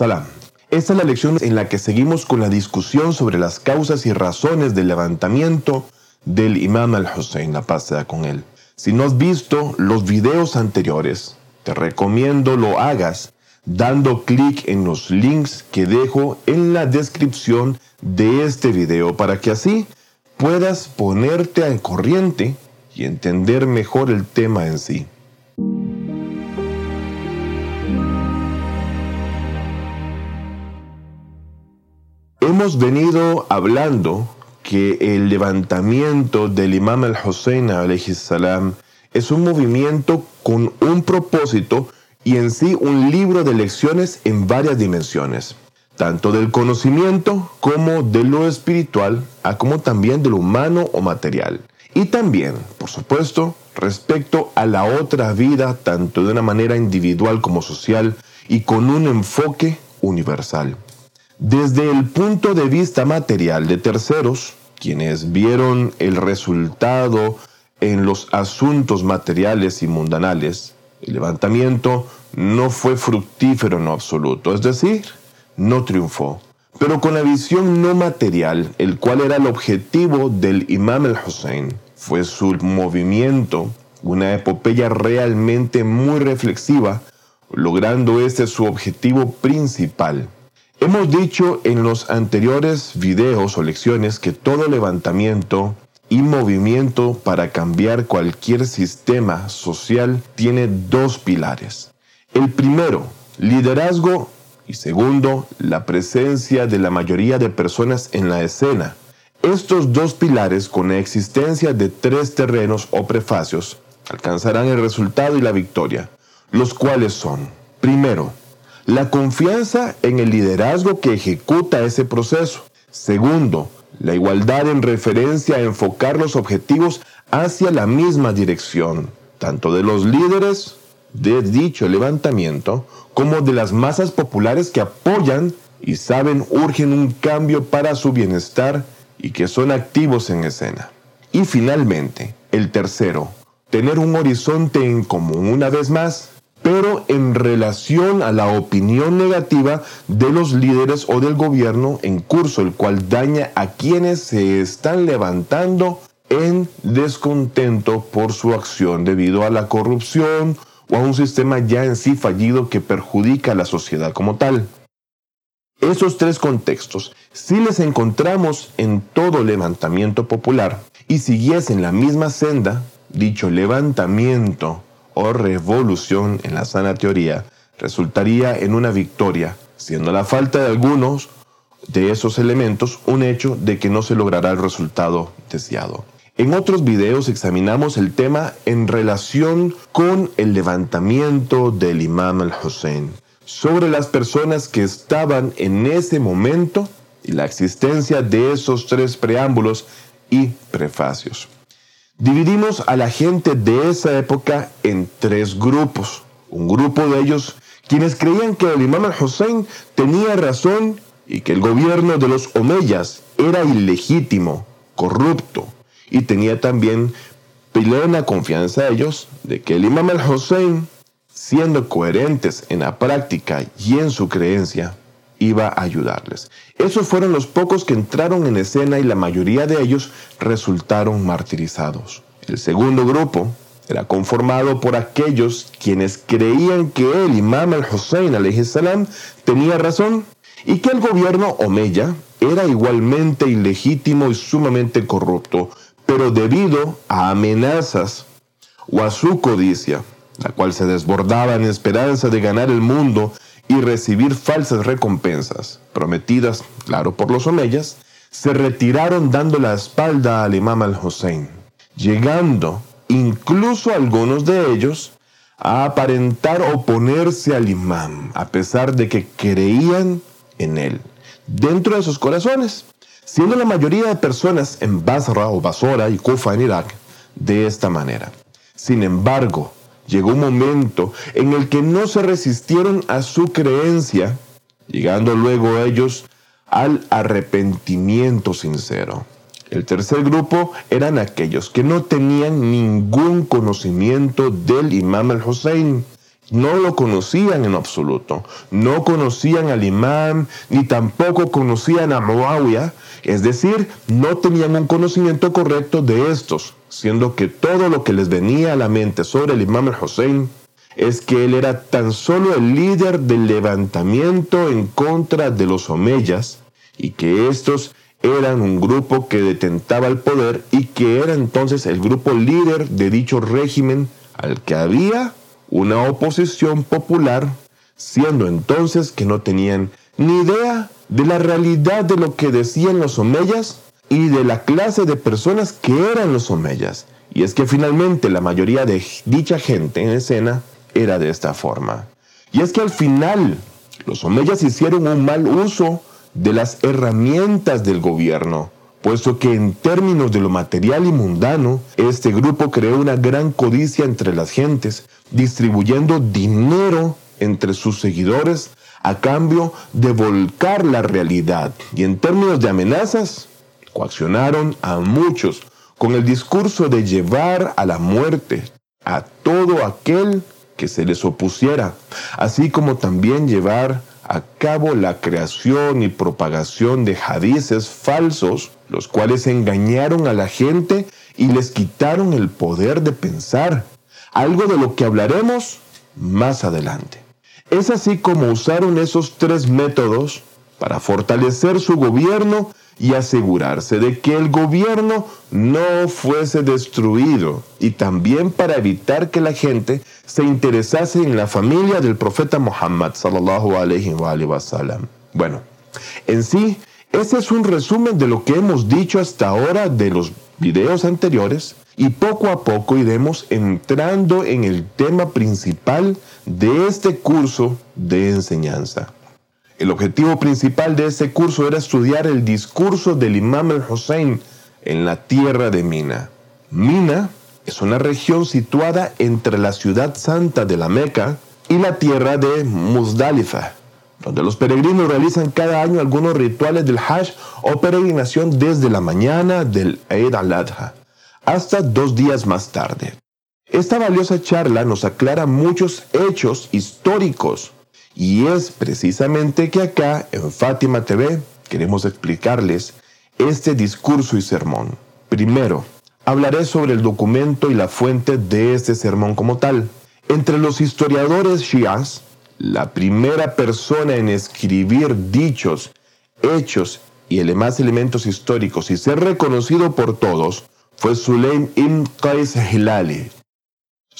Esta es la lección en la que seguimos con la discusión sobre las causas y razones del levantamiento del Imam al-Hussein, la paz sea con él. Si no has visto los videos anteriores, te recomiendo lo hagas dando clic en los links que dejo en la descripción de este video para que así puedas ponerte al corriente y entender mejor el tema en sí. Hemos venido hablando que el levantamiento del Imam al-Hussein salam es un movimiento con un propósito y en sí un libro de lecciones en varias dimensiones, tanto del conocimiento como de lo espiritual, a como también de lo humano o material. Y también, por supuesto, respecto a la otra vida, tanto de una manera individual como social, y con un enfoque universal. Desde el punto de vista material de terceros, quienes vieron el resultado en los asuntos materiales y mundanales, el levantamiento no fue fructífero en absoluto, es decir, no triunfó. Pero con la visión no material, el cual era el objetivo del Imam el-Hussein, fue su movimiento, una epopeya realmente muy reflexiva, logrando este su objetivo principal. Hemos dicho en los anteriores videos o lecciones que todo levantamiento y movimiento para cambiar cualquier sistema social tiene dos pilares. El primero, liderazgo y segundo, la presencia de la mayoría de personas en la escena. Estos dos pilares, con la existencia de tres terrenos o prefacios, alcanzarán el resultado y la victoria, los cuales son, primero, la confianza en el liderazgo que ejecuta ese proceso. Segundo, la igualdad en referencia a enfocar los objetivos hacia la misma dirección, tanto de los líderes de dicho levantamiento como de las masas populares que apoyan y saben urgen un cambio para su bienestar y que son activos en escena. Y finalmente, el tercero, tener un horizonte en común una vez más pero en relación a la opinión negativa de los líderes o del gobierno en curso, el cual daña a quienes se están levantando en descontento por su acción debido a la corrupción o a un sistema ya en sí fallido que perjudica a la sociedad como tal. Esos tres contextos, si les encontramos en todo levantamiento popular y siguiesen la misma senda, dicho levantamiento o revolución en la sana teoría resultaría en una victoria, siendo la falta de algunos de esos elementos un hecho de que no se logrará el resultado deseado. En otros videos examinamos el tema en relación con el levantamiento del imam al-Hussein, sobre las personas que estaban en ese momento y la existencia de esos tres preámbulos y prefacios. Dividimos a la gente de esa época en tres grupos. Un grupo de ellos quienes creían que el imam al-Hussein tenía razón y que el gobierno de los Omeyas era ilegítimo, corrupto, y tenía también plena confianza ellos de que el imam al-Hussein, siendo coherentes en la práctica y en su creencia, iba a ayudarles. Esos fueron los pocos que entraron en escena y la mayoría de ellos resultaron martirizados. El segundo grupo era conformado por aquellos quienes creían que el imam al-Hussein salam tenía razón y que el gobierno Omeya era igualmente ilegítimo y sumamente corrupto, pero debido a amenazas o a su codicia, la cual se desbordaba en esperanza de ganar el mundo y recibir falsas recompensas, prometidas, claro, por los omeyas, se retiraron dando la espalda al imam al-Hussein, llegando incluso algunos de ellos a aparentar oponerse al imam, a pesar de que creían en él, dentro de sus corazones, siendo la mayoría de personas en Basra o Basora y Kufa en Irak de esta manera. Sin embargo, llegó un momento en el que no se resistieron a su creencia, llegando luego ellos al arrepentimiento sincero. El tercer grupo eran aquellos que no tenían ningún conocimiento del imam al-Hussein no lo conocían en absoluto. No conocían al imam, ni tampoco conocían a Muawiyah, es decir, no tenían un conocimiento correcto de estos, siendo que todo lo que les venía a la mente sobre el imam al-Hussein es que él era tan solo el líder del levantamiento en contra de los omeyas y que estos eran un grupo que detentaba el poder y que era entonces el grupo líder de dicho régimen al que había una oposición popular, siendo entonces que no tenían ni idea de la realidad de lo que decían los omeyas y de la clase de personas que eran los omeyas. Y es que finalmente la mayoría de dicha gente en escena era de esta forma. Y es que al final los omeyas hicieron un mal uso de las herramientas del gobierno, puesto que en términos de lo material y mundano, este grupo creó una gran codicia entre las gentes, distribuyendo dinero entre sus seguidores a cambio de volcar la realidad. Y en términos de amenazas, coaccionaron a muchos con el discurso de llevar a la muerte a todo aquel que se les opusiera, así como también llevar a cabo la creación y propagación de hadices falsos, los cuales engañaron a la gente y les quitaron el poder de pensar, algo de lo que hablaremos más adelante. Es así como usaron esos tres métodos para fortalecer su gobierno y asegurarse de que el gobierno no fuese destruido y también para evitar que la gente se interesase en la familia del profeta Muhammad sallallahu alaihi wa sallam. Bueno, en sí, ese es un resumen de lo que hemos dicho hasta ahora de los videos anteriores y poco a poco iremos entrando en el tema principal de este curso de enseñanza. El objetivo principal de ese curso era estudiar el discurso del Imam al-Hussein en la tierra de Mina. Mina es una región situada entre la ciudad santa de la Meca y la tierra de Muzdalifa, donde los peregrinos realizan cada año algunos rituales del Hajj o peregrinación desde la mañana del Eid al-Adha hasta dos días más tarde. Esta valiosa charla nos aclara muchos hechos históricos y es precisamente que acá en Fátima TV queremos explicarles este discurso y sermón. Primero, hablaré sobre el documento y la fuente de este sermón como tal. Entre los historiadores shias, la primera persona en escribir dichos, hechos y demás elementos históricos y ser reconocido por todos fue Sulaim ibn Qais Hilali,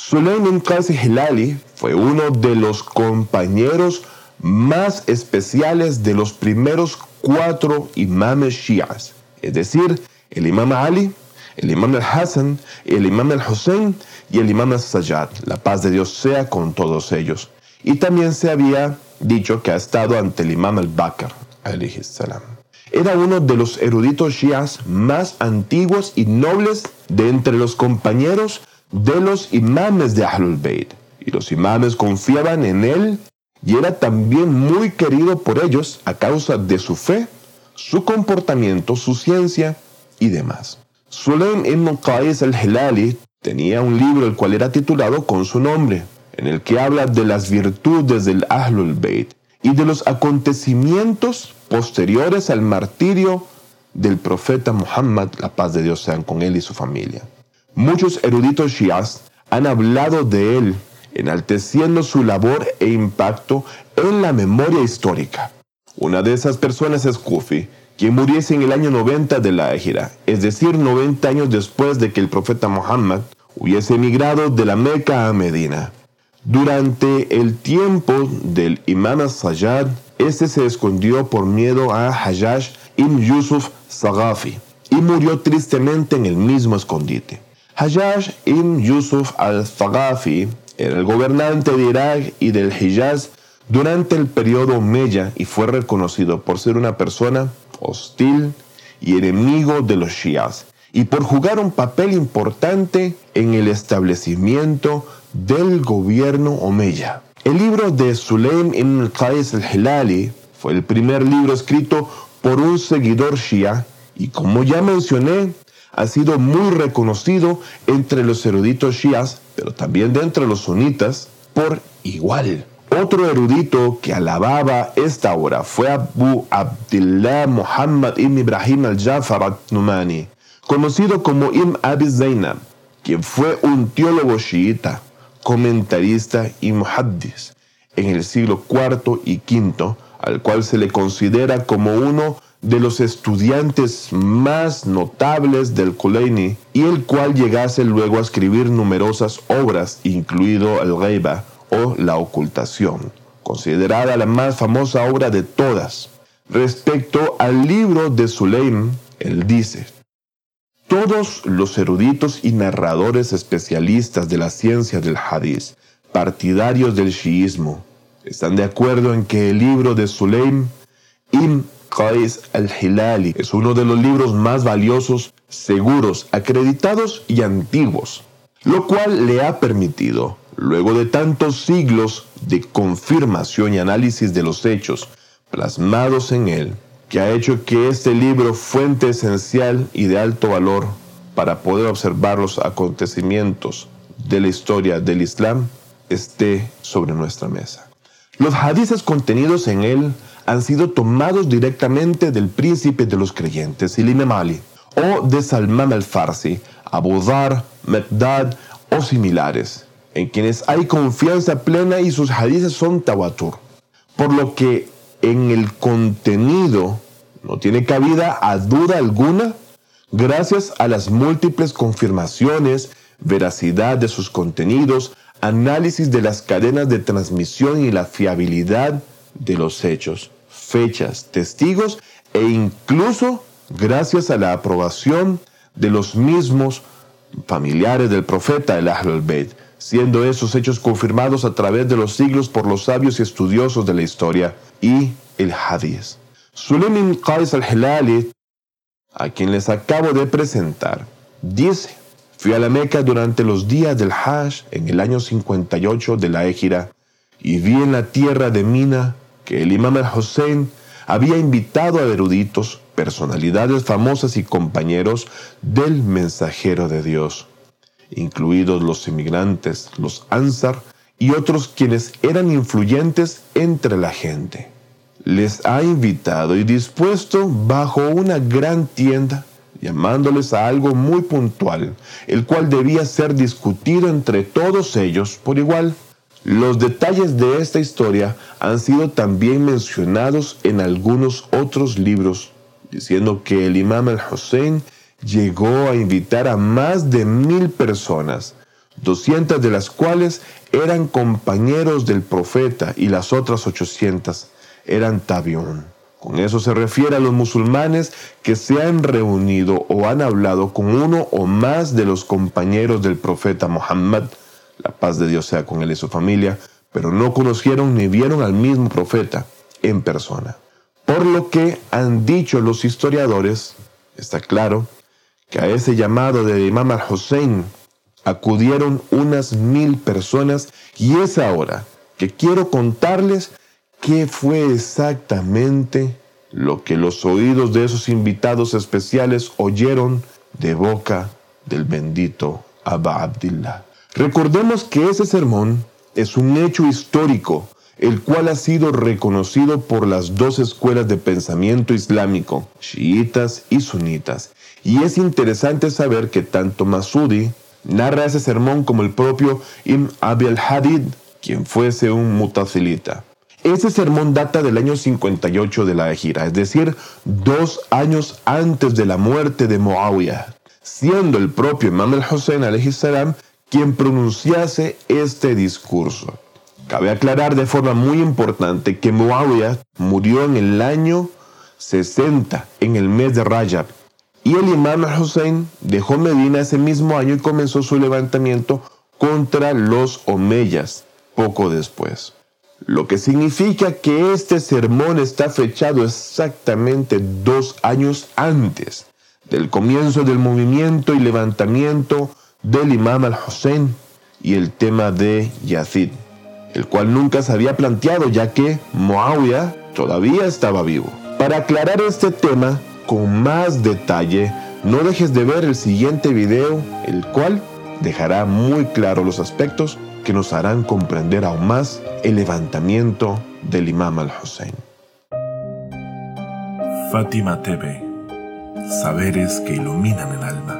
Sulaim Qasi Hilali fue uno de los compañeros más especiales de los primeros cuatro imames shias, es decir, el imam Ali, el imam al-Hassan, el imam al-Hussein y el imam al-Sajjad. La paz de Dios sea con todos ellos. Y también se había dicho que ha estado ante el imam al-Bakr. Era uno de los eruditos shias más antiguos y nobles de entre los compañeros de los imames de Ahlul Bayt. Y los imames confiaban en él y era también muy querido por ellos a causa de su fe, su comportamiento, su ciencia y demás. Sulaim ibn Qais al-Hilali tenía un libro el cual era titulado con su nombre, en el que habla de las virtudes del Ahlul Bayt y de los acontecimientos posteriores al martirio del profeta Muhammad, la paz de Dios sean con él y su familia. Muchos eruditos shias han hablado de él, enalteciendo su labor e impacto en la memoria histórica. Una de esas personas es Kufi, quien muriese en el año 90 de la Égira, es decir, 90 años después de que el profeta Muhammad hubiese emigrado de la Meca a Medina. Durante el tiempo del imam Sayyad, este se escondió por miedo a Hajjaj ibn Yusuf Sagafi y murió tristemente en el mismo escondite. Hajjaj ibn Yusuf al-Thaqafi era el gobernante de Irak y del Hijaz durante el periodo Meya y fue reconocido por ser una persona hostil y enemigo de los Shias y por jugar un papel importante en el establecimiento del gobierno Omeya. El libro de Sulaim ibn Qais al-Hilali fue el primer libro escrito por un seguidor Shia y como ya mencioné, ha sido muy reconocido entre los eruditos shias, pero también de entre los sunitas, por igual. Otro erudito que alababa esta obra fue Abu Abdullah Muhammad ibn Ibrahim al-Jafar al-Numani, conocido como Ibn Abi Zainab, quien fue un teólogo chiita, comentarista y muhaddis en el siglo IV y V, al cual se le considera como uno de los estudiantes más notables del Kuleini y el cual llegase luego a escribir numerosas obras, incluido el Ghaiba o la ocultación, considerada la más famosa obra de todas. Respecto al libro de Suleim, él dice, todos los eruditos y narradores especialistas de la ciencia del hadith, partidarios del shiismo, están de acuerdo en que el libro de Suleim Im Qais al-Hilali es uno de los libros más valiosos, seguros, acreditados y antiguos, lo cual le ha permitido, luego de tantos siglos de confirmación y análisis de los hechos plasmados en él, que ha hecho que este libro, fuente esencial y de alto valor para poder observar los acontecimientos de la historia del Islam, esté sobre nuestra mesa. Los hadices contenidos en él han sido tomados directamente del príncipe de los creyentes, Imam Ali, o de Salman al-Farsi, Abu Dhar, Mekdad o similares, en quienes hay confianza plena y sus hadices son tawatur. Por lo que en el contenido no tiene cabida a duda alguna, gracias a las múltiples confirmaciones, veracidad de sus contenidos, análisis de las cadenas de transmisión y la fiabilidad de los hechos fechas, testigos e incluso gracias a la aprobación de los mismos familiares del profeta el Ahlul Bayt, siendo esos hechos confirmados a través de los siglos por los sabios y estudiosos de la historia y el Hadith. Suleiman Qais al-Hilali, a quien les acabo de presentar, dice, fui a la Meca durante los días del Hajj en el año 58 de la Égira y vi en la tierra de Mina que el imam al-Hussein había invitado a eruditos, personalidades famosas y compañeros del mensajero de Dios, incluidos los inmigrantes, los Ansar y otros quienes eran influyentes entre la gente. Les ha invitado y dispuesto bajo una gran tienda, llamándoles a algo muy puntual, el cual debía ser discutido entre todos ellos por igual. Los detalles de esta historia han sido también mencionados en algunos otros libros, diciendo que el imam al-Hussein llegó a invitar a más de mil personas, 200 de las cuales eran compañeros del profeta y las otras 800 eran tabión. Con eso se refiere a los musulmanes que se han reunido o han hablado con uno o más de los compañeros del profeta Muhammad la paz de Dios sea con él y su familia, pero no conocieron ni vieron al mismo profeta en persona. Por lo que han dicho los historiadores, está claro, que a ese llamado de Imam al-Hussein acudieron unas mil personas y es ahora que quiero contarles qué fue exactamente lo que los oídos de esos invitados especiales oyeron de boca del bendito Abba Abdillah. Recordemos que ese sermón es un hecho histórico, el cual ha sido reconocido por las dos escuelas de pensamiento islámico, chiitas y sunitas. Y es interesante saber que tanto Masudi narra ese sermón como el propio Ibn Abi al-Hadid, quien fuese un mutazilita. Ese sermón data del año 58 de la Ejira, es decir, dos años antes de la muerte de Muawiyah, siendo el propio Imam al-Hussein salam quien pronunciase este discurso. Cabe aclarar de forma muy importante que Muawiyah murió en el año 60, en el mes de Rajab, y el imam Hussein dejó Medina ese mismo año y comenzó su levantamiento contra los Omeyas poco después. Lo que significa que este sermón está fechado exactamente dos años antes del comienzo del movimiento y levantamiento del imam al-Hussein y el tema de Yazid, el cual nunca se había planteado ya que Muawiyah todavía estaba vivo. Para aclarar este tema con más detalle, no dejes de ver el siguiente video, el cual dejará muy claro los aspectos que nos harán comprender aún más el levantamiento del imam al-Hussein. Fátima TV, saberes que iluminan el alma.